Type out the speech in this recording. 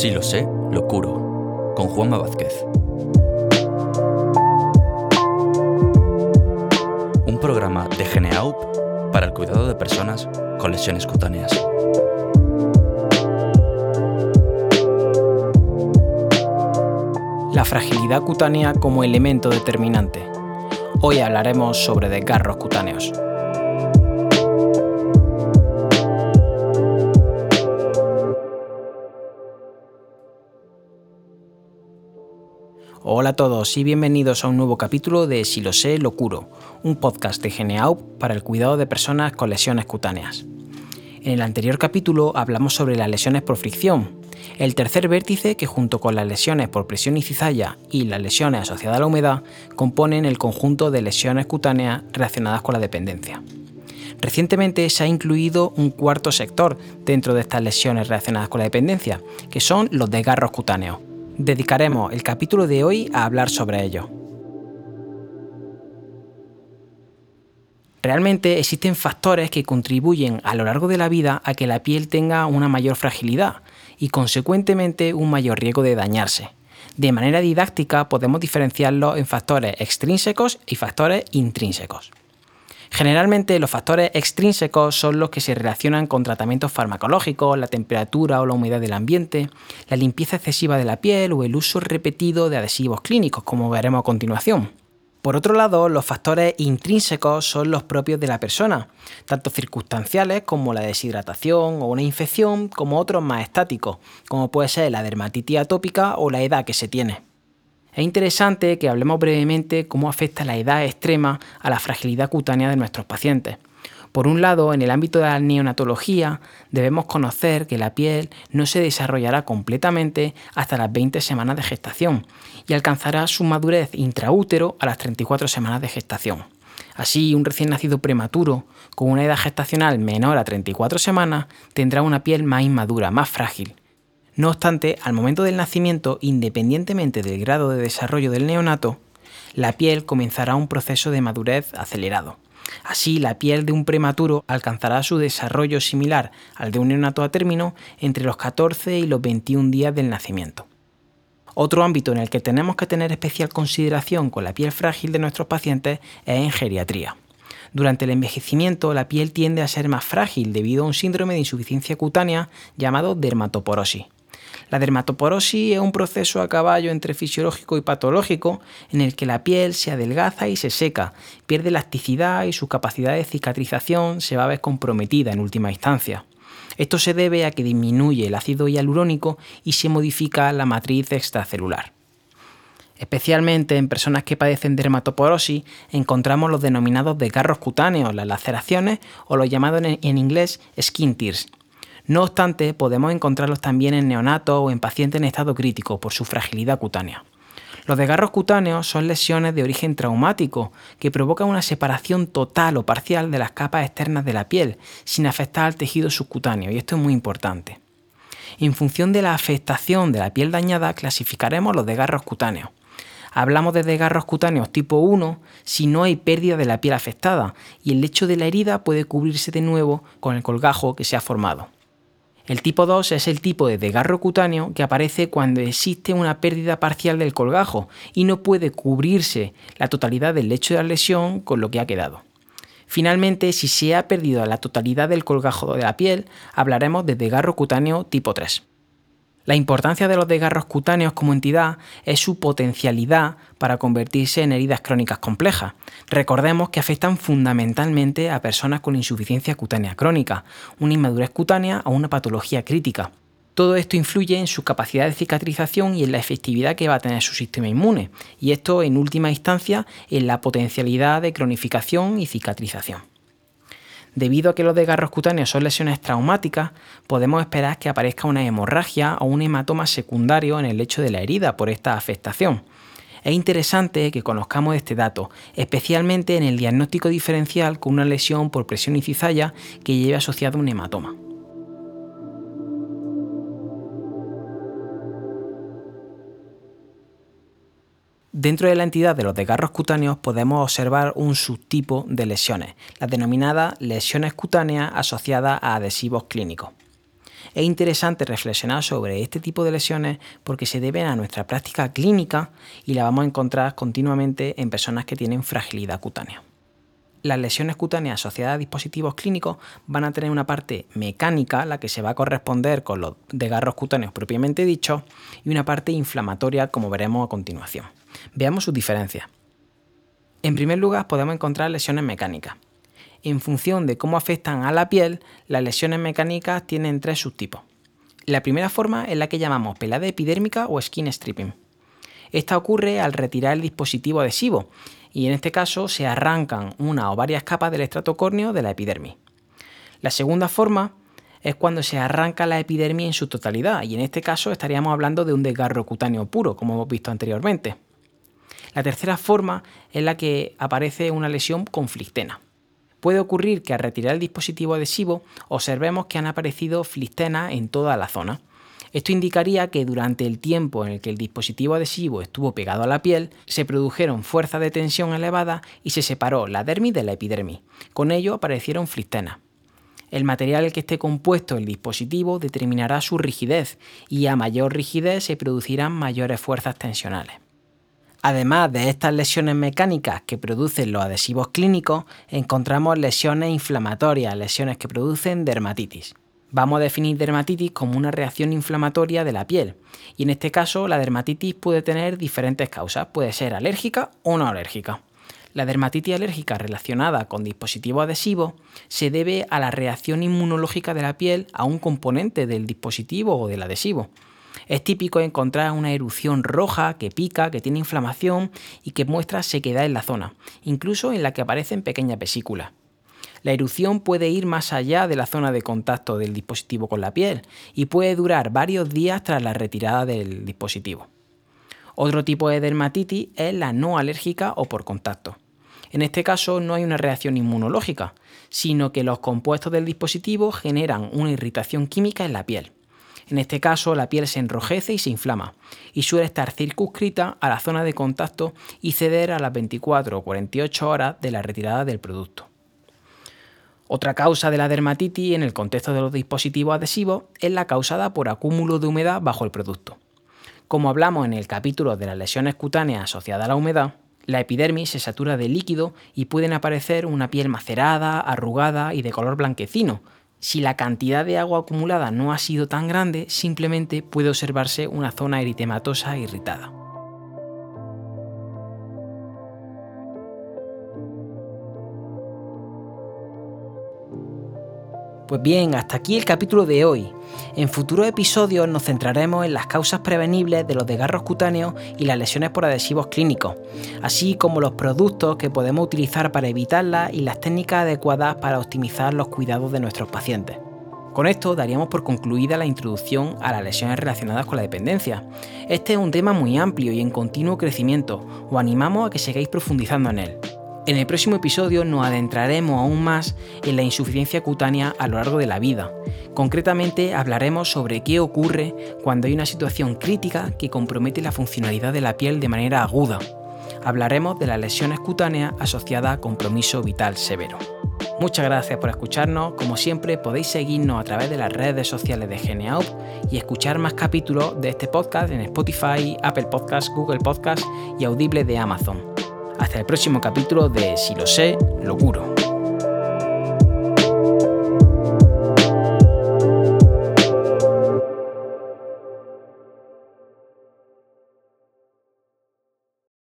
Si lo sé, lo curo, con Juanma Vázquez. Un programa de Geneaup para el cuidado de personas con lesiones cutáneas. La fragilidad cutánea como elemento determinante. Hoy hablaremos sobre desgarros cutáneos. Hola a todos y bienvenidos a un nuevo capítulo de Si lo sé, lo curo, un podcast de Geneaup para el cuidado de personas con lesiones cutáneas. En el anterior capítulo hablamos sobre las lesiones por fricción, el tercer vértice que junto con las lesiones por presión y cizalla y las lesiones asociadas a la humedad componen el conjunto de lesiones cutáneas relacionadas con la dependencia. Recientemente se ha incluido un cuarto sector dentro de estas lesiones relacionadas con la dependencia, que son los desgarros cutáneos. Dedicaremos el capítulo de hoy a hablar sobre ello. Realmente existen factores que contribuyen a lo largo de la vida a que la piel tenga una mayor fragilidad y consecuentemente un mayor riesgo de dañarse. De manera didáctica podemos diferenciarlos en factores extrínsecos y factores intrínsecos. Generalmente los factores extrínsecos son los que se relacionan con tratamientos farmacológicos, la temperatura o la humedad del ambiente, la limpieza excesiva de la piel o el uso repetido de adhesivos clínicos, como veremos a continuación. Por otro lado, los factores intrínsecos son los propios de la persona, tanto circunstanciales como la deshidratación o una infección, como otros más estáticos, como puede ser la dermatitis atópica o la edad que se tiene. Es interesante que hablemos brevemente cómo afecta la edad extrema a la fragilidad cutánea de nuestros pacientes. Por un lado, en el ámbito de la neonatología, debemos conocer que la piel no se desarrollará completamente hasta las 20 semanas de gestación y alcanzará su madurez intraútero a las 34 semanas de gestación. Así, un recién nacido prematuro, con una edad gestacional menor a 34 semanas, tendrá una piel más inmadura, más frágil. No obstante, al momento del nacimiento, independientemente del grado de desarrollo del neonato, la piel comenzará un proceso de madurez acelerado. Así, la piel de un prematuro alcanzará su desarrollo similar al de un neonato a término entre los 14 y los 21 días del nacimiento. Otro ámbito en el que tenemos que tener especial consideración con la piel frágil de nuestros pacientes es en geriatría. Durante el envejecimiento la piel tiende a ser más frágil debido a un síndrome de insuficiencia cutánea llamado dermatoporosis. La dermatoporosis es un proceso a caballo entre fisiológico y patológico en el que la piel se adelgaza y se seca, pierde elasticidad y su capacidad de cicatrización se va a ver comprometida en última instancia. Esto se debe a que disminuye el ácido hialurónico y se modifica la matriz extracelular. Especialmente en personas que padecen dermatoporosis encontramos los denominados desgarros cutáneos, las laceraciones o los llamados en inglés skin tears, no obstante, podemos encontrarlos también en neonatos o en pacientes en estado crítico por su fragilidad cutánea. Los desgarros cutáneos son lesiones de origen traumático que provocan una separación total o parcial de las capas externas de la piel sin afectar al tejido subcutáneo y esto es muy importante. En función de la afectación de la piel dañada clasificaremos los desgarros cutáneos. Hablamos de desgarros cutáneos tipo 1 si no hay pérdida de la piel afectada y el lecho de la herida puede cubrirse de nuevo con el colgajo que se ha formado. El tipo 2 es el tipo de desgarro cutáneo que aparece cuando existe una pérdida parcial del colgajo y no puede cubrirse la totalidad del lecho de la lesión con lo que ha quedado. Finalmente, si se ha perdido la totalidad del colgajo de la piel, hablaremos de desgarro cutáneo tipo 3. La importancia de los desgarros cutáneos como entidad es su potencialidad para convertirse en heridas crónicas complejas. Recordemos que afectan fundamentalmente a personas con insuficiencia cutánea crónica, una inmadurez cutánea o una patología crítica. Todo esto influye en su capacidad de cicatrización y en la efectividad que va a tener su sistema inmune, y esto en última instancia en la potencialidad de cronificación y cicatrización. Debido a que los desgarros cutáneos son lesiones traumáticas, podemos esperar que aparezca una hemorragia o un hematoma secundario en el lecho de la herida por esta afectación. Es interesante que conozcamos este dato, especialmente en el diagnóstico diferencial con una lesión por presión y cizalla que lleve asociado un hematoma. Dentro de la entidad de los desgarros cutáneos podemos observar un subtipo de lesiones, las denominadas lesiones cutáneas asociadas a adhesivos clínicos. Es interesante reflexionar sobre este tipo de lesiones porque se deben a nuestra práctica clínica y la vamos a encontrar continuamente en personas que tienen fragilidad cutánea. Las lesiones cutáneas asociadas a dispositivos clínicos van a tener una parte mecánica, la que se va a corresponder con los desgarros cutáneos propiamente dichos, y una parte inflamatoria, como veremos a continuación. Veamos sus diferencias. En primer lugar, podemos encontrar lesiones mecánicas. En función de cómo afectan a la piel, las lesiones mecánicas tienen tres subtipos. La primera forma es la que llamamos pelada epidérmica o skin stripping. Esta ocurre al retirar el dispositivo adhesivo y en este caso se arrancan una o varias capas del estrato córneo de la epidermis. La segunda forma es cuando se arranca la epidermis en su totalidad y en este caso estaríamos hablando de un desgarro cutáneo puro, como hemos visto anteriormente. La tercera forma es la que aparece una lesión con flictena. Puede ocurrir que al retirar el dispositivo adhesivo observemos que han aparecido flictenas en toda la zona. Esto indicaría que durante el tiempo en el que el dispositivo adhesivo estuvo pegado a la piel, se produjeron fuerzas de tensión elevadas y se separó la dermis de la epidermis. Con ello aparecieron flictenas. El material que esté compuesto el dispositivo determinará su rigidez y a mayor rigidez se producirán mayores fuerzas tensionales. Además de estas lesiones mecánicas que producen los adhesivos clínicos, encontramos lesiones inflamatorias, lesiones que producen dermatitis. Vamos a definir dermatitis como una reacción inflamatoria de la piel y en este caso la dermatitis puede tener diferentes causas, puede ser alérgica o no alérgica. La dermatitis alérgica relacionada con dispositivos adhesivos se debe a la reacción inmunológica de la piel a un componente del dispositivo o del adhesivo. Es típico encontrar una erupción roja que pica, que tiene inflamación y que muestra sequedad en la zona, incluso en la que aparecen pequeñas vesículas. La erupción puede ir más allá de la zona de contacto del dispositivo con la piel y puede durar varios días tras la retirada del dispositivo. Otro tipo de dermatitis es la no alérgica o por contacto. En este caso no hay una reacción inmunológica, sino que los compuestos del dispositivo generan una irritación química en la piel. En este caso, la piel se enrojece y se inflama, y suele estar circunscrita a la zona de contacto y ceder a las 24 o 48 horas de la retirada del producto. Otra causa de la dermatitis en el contexto de los dispositivos adhesivos es la causada por acúmulo de humedad bajo el producto. Como hablamos en el capítulo de las lesiones cutáneas asociadas a la humedad, la epidermis se satura de líquido y pueden aparecer una piel macerada, arrugada y de color blanquecino, si la cantidad de agua acumulada no ha sido tan grande, simplemente puede observarse una zona eritematosa irritada. Pues bien, hasta aquí el capítulo de hoy. En futuros episodios nos centraremos en las causas prevenibles de los desgarros cutáneos y las lesiones por adhesivos clínicos, así como los productos que podemos utilizar para evitarlas y las técnicas adecuadas para optimizar los cuidados de nuestros pacientes. Con esto daríamos por concluida la introducción a las lesiones relacionadas con la dependencia. Este es un tema muy amplio y en continuo crecimiento, os animamos a que sigáis profundizando en él. En el próximo episodio nos adentraremos aún más en la insuficiencia cutánea a lo largo de la vida. Concretamente hablaremos sobre qué ocurre cuando hay una situación crítica que compromete la funcionalidad de la piel de manera aguda. Hablaremos de las lesiones cutáneas asociadas a compromiso vital severo. Muchas gracias por escucharnos. Como siempre, podéis seguirnos a través de las redes sociales de Geneaup y escuchar más capítulos de este podcast en Spotify, Apple Podcasts, Google Podcasts y Audible de Amazon. Hasta el próximo capítulo de Si lo sé, lo curo.